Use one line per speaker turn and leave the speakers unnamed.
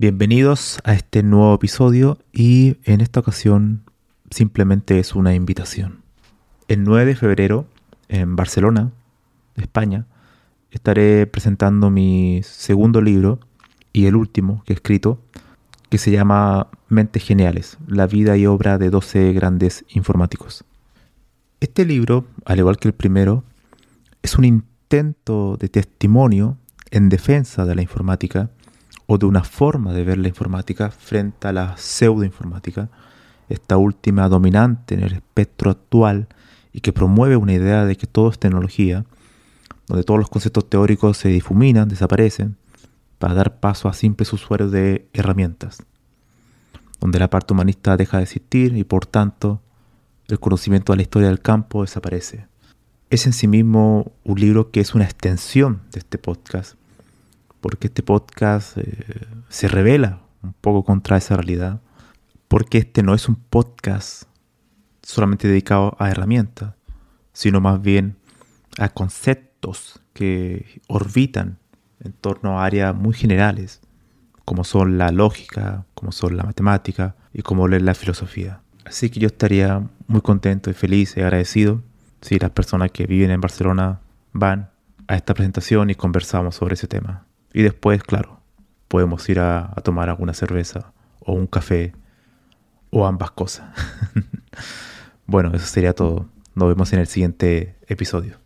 Bienvenidos a este nuevo episodio y en esta ocasión simplemente es una invitación. El 9 de febrero en Barcelona, España, estaré presentando mi segundo libro y el último que he escrito, que se llama Mentes Geniales, la vida y obra de 12 grandes informáticos. Este libro, al igual que el primero, es un intento de testimonio en defensa de la informática o de una forma de ver la informática frente a la pseudoinformática, esta última dominante en el espectro actual y que promueve una idea de que todo es tecnología, donde todos los conceptos teóricos se difuminan, desaparecen, para dar paso a simples usuarios de herramientas, donde la parte humanista deja de existir y por tanto el conocimiento de la historia del campo desaparece. Es en sí mismo un libro que es una extensión de este podcast, porque este podcast eh, se revela un poco contra esa realidad, porque este no es un podcast solamente dedicado a herramientas, sino más bien a conceptos que orbitan en torno a áreas muy generales, como son la lógica, como son la matemática y como es la filosofía. Así que yo estaría muy contento y feliz y agradecido si las personas que viven en Barcelona van a esta presentación y conversamos sobre ese tema. Y después, claro, podemos ir a, tomar alguna cerveza o un café o ambas cosas. bueno, eso sería todo. Nos vemos en el siguiente episodio.